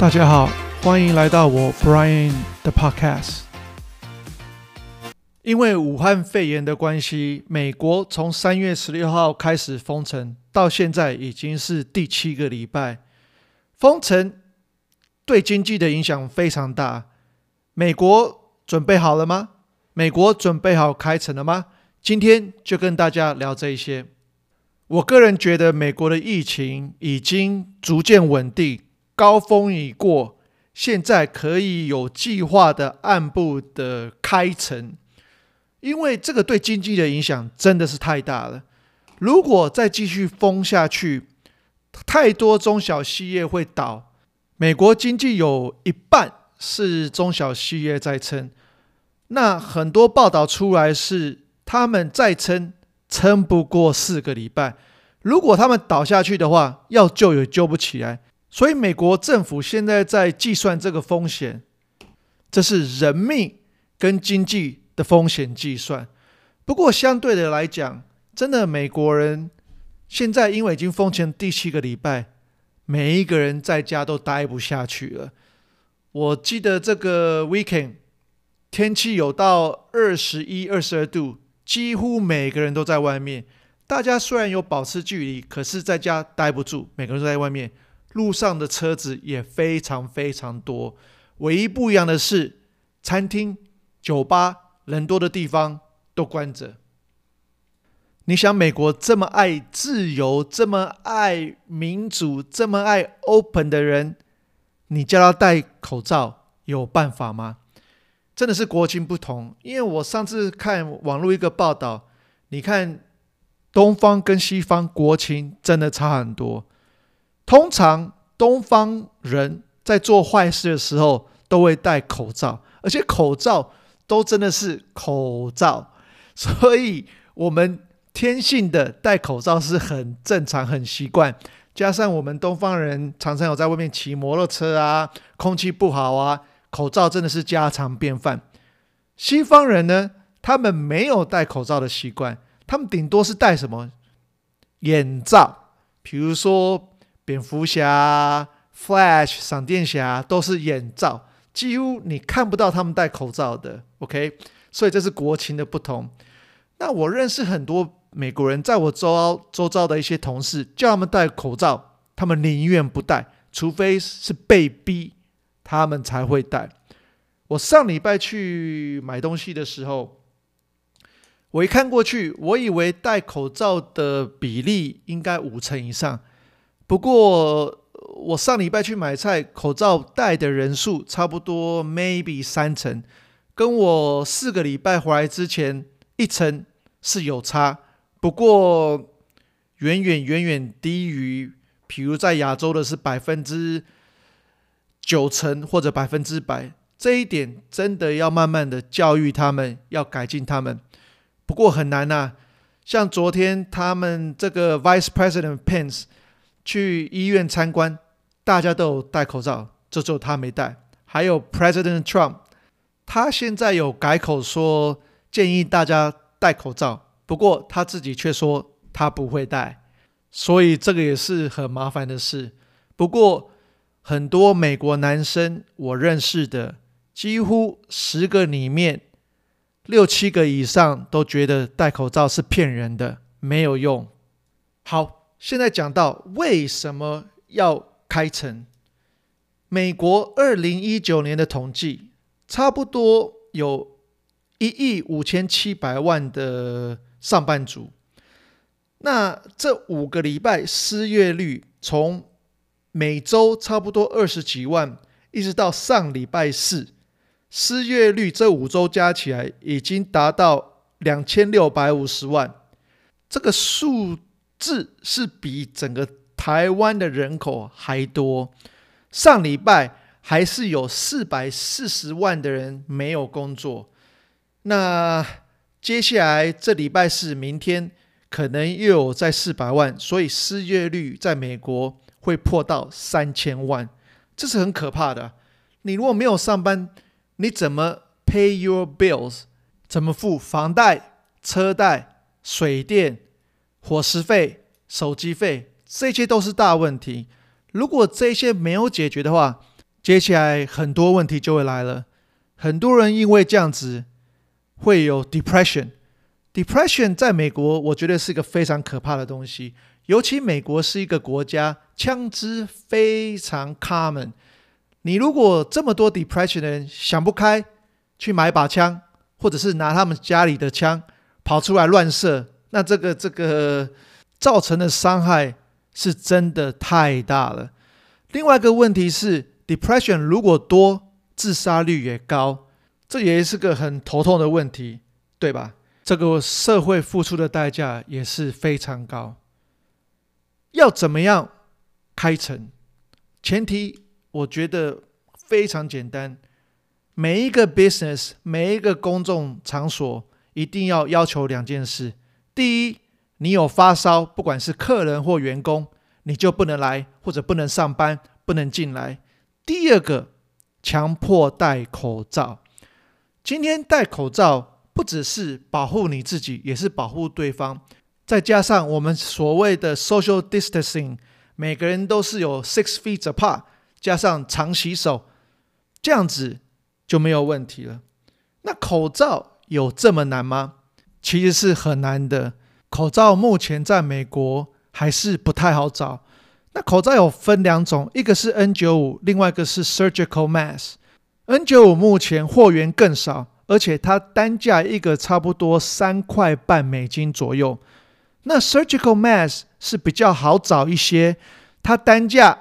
大家好，欢迎来到我 Brian 的 Podcast。因为武汉肺炎的关系，美国从三月十六号开始封城，到现在已经是第七个礼拜。封城对经济的影响非常大。美国准备好了吗？美国准备好开城了吗？今天就跟大家聊这一些。我个人觉得，美国的疫情已经逐渐稳定。高峰已过，现在可以有计划的按部的开城，因为这个对经济的影响真的是太大了。如果再继续封下去，太多中小企业会倒。美国经济有一半是中小企业在撑，那很多报道出来是他们再撑撑不过四个礼拜，如果他们倒下去的话，要救也救不起来。所以，美国政府现在在计算这个风险，这是人命跟经济的风险计算。不过，相对的来讲，真的美国人现在因为已经封城第七个礼拜，每一个人在家都待不下去了。我记得这个 weekend 天气有到二十一、二十二度，几乎每个人都在外面。大家虽然有保持距离，可是在家待不住，每个人都在外面。路上的车子也非常非常多，唯一不一样的是，餐厅、酒吧人多的地方都关着。你想，美国这么爱自由、这么爱民主、这么爱 open 的人，你叫他戴口罩有办法吗？真的是国情不同。因为我上次看网络一个报道，你看东方跟西方国情真的差很多。通常东方人在做坏事的时候都会戴口罩，而且口罩都真的是口罩，所以我们天性的戴口罩是很正常、很习惯。加上我们东方人常常有在外面骑摩托车啊，空气不好啊，口罩真的是家常便饭。西方人呢，他们没有戴口罩的习惯，他们顶多是戴什么眼罩，比如说。蝙蝠侠、Flash、闪电侠都是眼罩，几乎你看不到他们戴口罩的。OK，所以这是国情的不同。那我认识很多美国人，在我周遭周遭的一些同事，叫他们戴口罩，他们宁愿不戴，除非是被逼，他们才会戴。我上礼拜去买东西的时候，我一看过去，我以为戴口罩的比例应该五成以上。不过，我上礼拜去买菜，口罩戴的人数差不多，maybe 三成，跟我四个礼拜回来之前一成是有差。不过，远远远远低于，比如在亚洲的是百分之九成或者百分之百。这一点真的要慢慢的教育他们，要改进他们。不过很难呐，像昨天他们这个 Vice President Pence。去医院参观，大家都有戴口罩，就只有他没戴。还有 President Trump，他现在有改口说建议大家戴口罩，不过他自己却说他不会戴，所以这个也是很麻烦的事。不过很多美国男生我认识的，几乎十个里面六七个以上都觉得戴口罩是骗人的，没有用。好。现在讲到为什么要开城？美国二零一九年的统计，差不多有一亿五千七百万的上班族。那这五个礼拜失业率从每周差不多二十几万，一直到上礼拜四，失业率这五周加起来已经达到两千六百五十万。这个数。字是比整个台湾的人口还多。上礼拜还是有四百四十万的人没有工作。那接下来这礼拜是、明天可能又有在四百万，所以失业率在美国会破到三千万，这是很可怕的。你如果没有上班，你怎么 pay your bills？怎么付房贷、车贷、水电？伙食费、手机费，这些都是大问题。如果这些没有解决的话，接下来很多问题就会来了。很多人因为这样子会有 depression。depression 在美国，我觉得是一个非常可怕的东西。尤其美国是一个国家，枪支非常 common。你如果这么多 depression 的人想不开，去买把枪，或者是拿他们家里的枪跑出来乱射，那这个这个造成的伤害是真的太大了。另外一个问题是，depression 如果多，自杀率也高，这也是个很头痛的问题，对吧？这个社会付出的代价也是非常高。要怎么样开城？前提我觉得非常简单，每一个 business，每一个公众场所一定要要求两件事：第一，你有发烧，不管是客人或员工，你就不能来或者不能上班，不能进来；第二个，强迫戴口罩。今天戴口罩不只是保护你自己，也是保护对方。再加上我们所谓的 social distancing，每个人都是有 six feet apart，加上常洗手，这样子就没有问题了。那口罩有这么难吗？其实是很难的。口罩目前在美国还是不太好找。那口罩有分两种，一个是 N95，另外一个是 surgical mask。N95 目前货源更少，而且它单价一个差不多三块半美金左右。那 surgical mask 是比较好找一些，它单价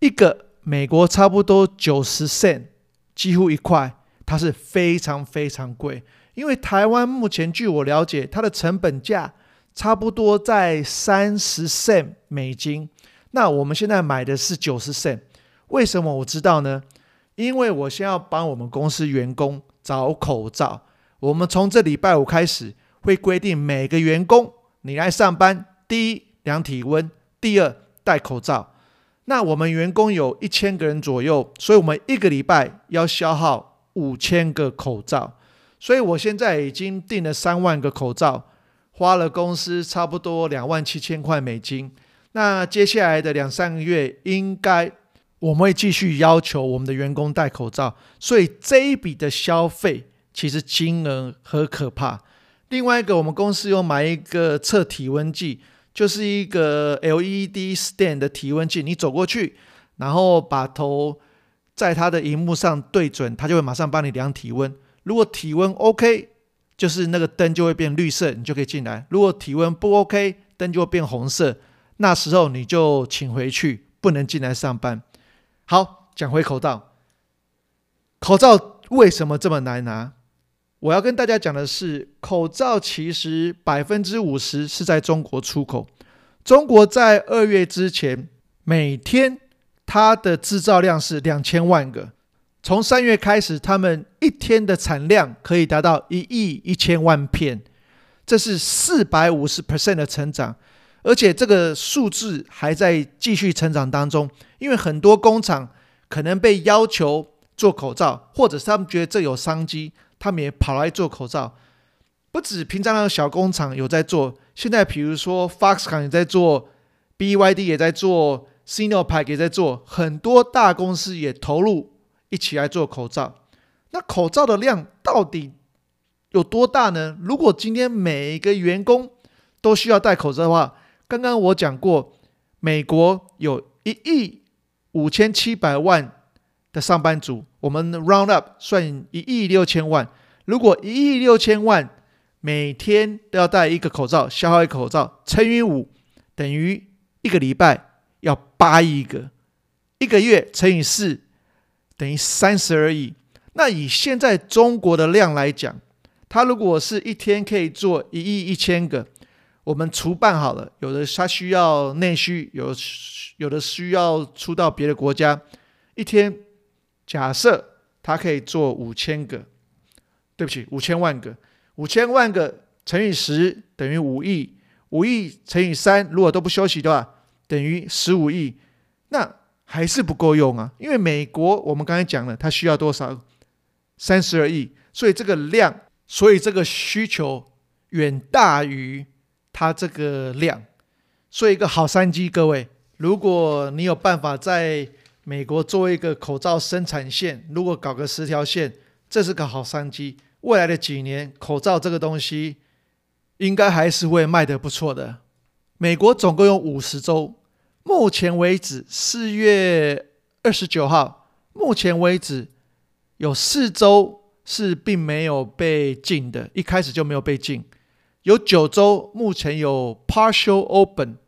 一个美国差不多九十 cent，几乎一块，它是非常非常贵。因为台湾目前据我了解，它的成本价差不多在三十 cent 美金。那我们现在买的是九十 cent，为什么我知道呢？因为我先要帮我们公司员工找口罩，我们从这礼拜五开始会规定每个员工。你来上班，第一量体温，第二戴口罩。那我们员工有一千个人左右，所以我们一个礼拜要消耗五千个口罩。所以我现在已经订了三万个口罩，花了公司差不多两万七千块美金。那接下来的两三个月，应该我们会继续要求我们的员工戴口罩。所以这一笔的消费其实金额很可怕。另外一个，我们公司有买一个测体温计，就是一个 LED stand 的体温计。你走过去，然后把头在它的荧幕上对准，它就会马上帮你量体温。如果体温 OK，就是那个灯就会变绿色，你就可以进来。如果体温不 OK，灯就会变红色，那时候你就请回去，不能进来上班。好，讲回口罩，口罩为什么这么难拿？我要跟大家讲的是，口罩其实百分之五十是在中国出口。中国在二月之前，每天它的制造量是两千万个。从三月开始，他们一天的产量可以达到一亿一千万片，这是四百五十 percent 的成长，而且这个数字还在继续成长当中。因为很多工厂可能被要求做口罩，或者是他们觉得这有商机。他们也跑来做口罩，不止平常的小工厂有在做，现在比如说 Foxconn 也在做，BYD 也在做，Sinopec 也在做，很多大公司也投入一起来做口罩。那口罩的量到底有多大呢？如果今天每一个员工都需要戴口罩的话，刚刚我讲过，美国有一亿五千七百万的上班族。我们 round up 算一亿六千万，如果一亿六千万每天都要戴一个口罩，消耗一个口罩乘以五，等于一个礼拜要八亿个，一个月乘以四，等于三十二亿。那以现在中国的量来讲，它如果是一天可以做一亿一千个，我们除办好了，有的它需要内需，有有的需要出到别的国家，一天。假设他可以做五千个，对不起，五千万个，五千万个乘以十等于五亿，五亿乘以三，如果都不休息的话，等于十五亿，那还是不够用啊！因为美国我们刚才讲了，它需要多少？三十二亿，所以这个量，所以这个需求远大于它这个量，所以一个好商机，各位，如果你有办法在美国做一个口罩生产线，如果搞个十条线，这是个好商机。未来的几年，口罩这个东西应该还是会卖得不错的。美国总共有五十州，目前为止，四月二十九号，目前为止有四州是并没有被禁的，一开始就没有被禁。有九州目前有 partial open，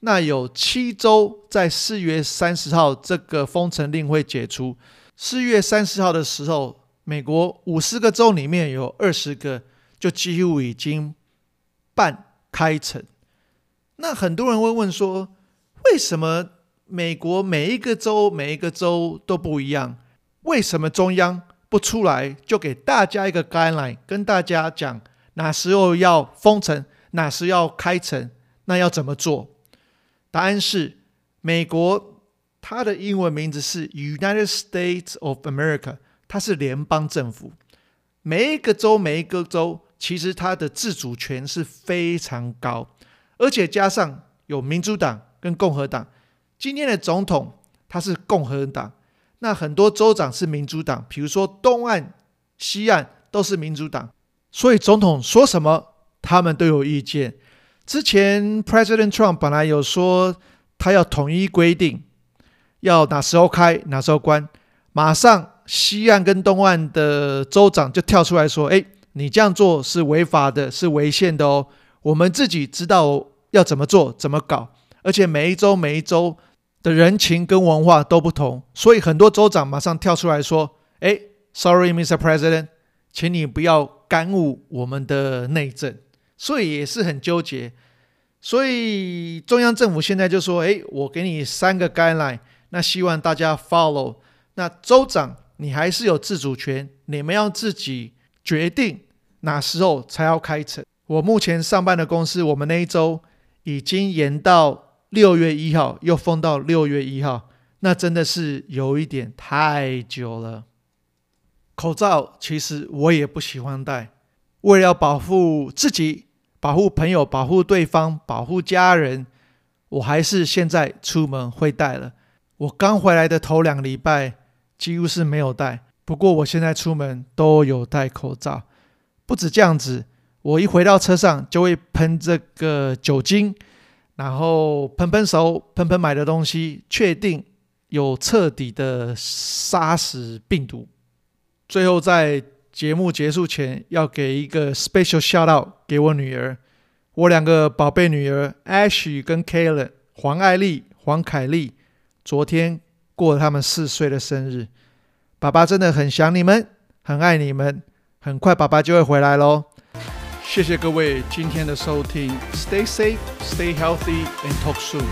那有七州在四月三十号这个封城令会解除。四月三十号的时候，美国五十个州里面有二十个就几乎已经半开城。那很多人会问说，为什么美国每一个州每一个州都不一样？为什么中央不出来就给大家一个 guideline，跟大家讲哪时候要封城，哪时要开城，那要怎么做？答案是，美国它的英文名字是 United States of America，它是联邦政府，每一个州每一个州其实它的自主权是非常高。而且加上有民主党跟共和党，今天的总统他是共和党，那很多州长是民主党，比如说东岸、西岸都是民主党，所以总统说什么，他们都有意见。之前 President Trump 本来有说他要统一规定，要哪时候开，哪时候关，马上西岸跟东岸的州长就跳出来说：“哎，你这样做是违法的，是违宪的哦。”我们自己知道要怎么做、怎么搞，而且每一州、每一州的人情跟文化都不同，所以很多州长马上跳出来说：“哎，Sorry, Mr. President，请你不要干预我们的内政。”所以也是很纠结。所以中央政府现在就说：“哎，我给你三个 guideline，那希望大家 follow。那州长你还是有自主权，你们要自己决定哪时候才要开城。”我目前上班的公司，我们那一周已经延到六月一号，又封到六月一号，那真的是有一点太久了。口罩其实我也不喜欢戴，为了保护自己、保护朋友、保护对方、保护家人，我还是现在出门会戴了。我刚回来的头两个礼拜几乎是没有戴，不过我现在出门都有戴口罩。不止这样子。我一回到车上就会喷这个酒精，然后喷喷手，喷喷买的东西，确定有彻底的杀死病毒。最后在节目结束前，要给一个 special shout out 给我女儿，我两个宝贝女儿 Ash 跟 Kayla，黄爱丽、黄凯丽，昨天过了他们四岁的生日，爸爸真的很想你们，很爱你们，很快爸爸就会回来喽。谢谢各位今天的收听，Stay safe, stay healthy, and talk soon.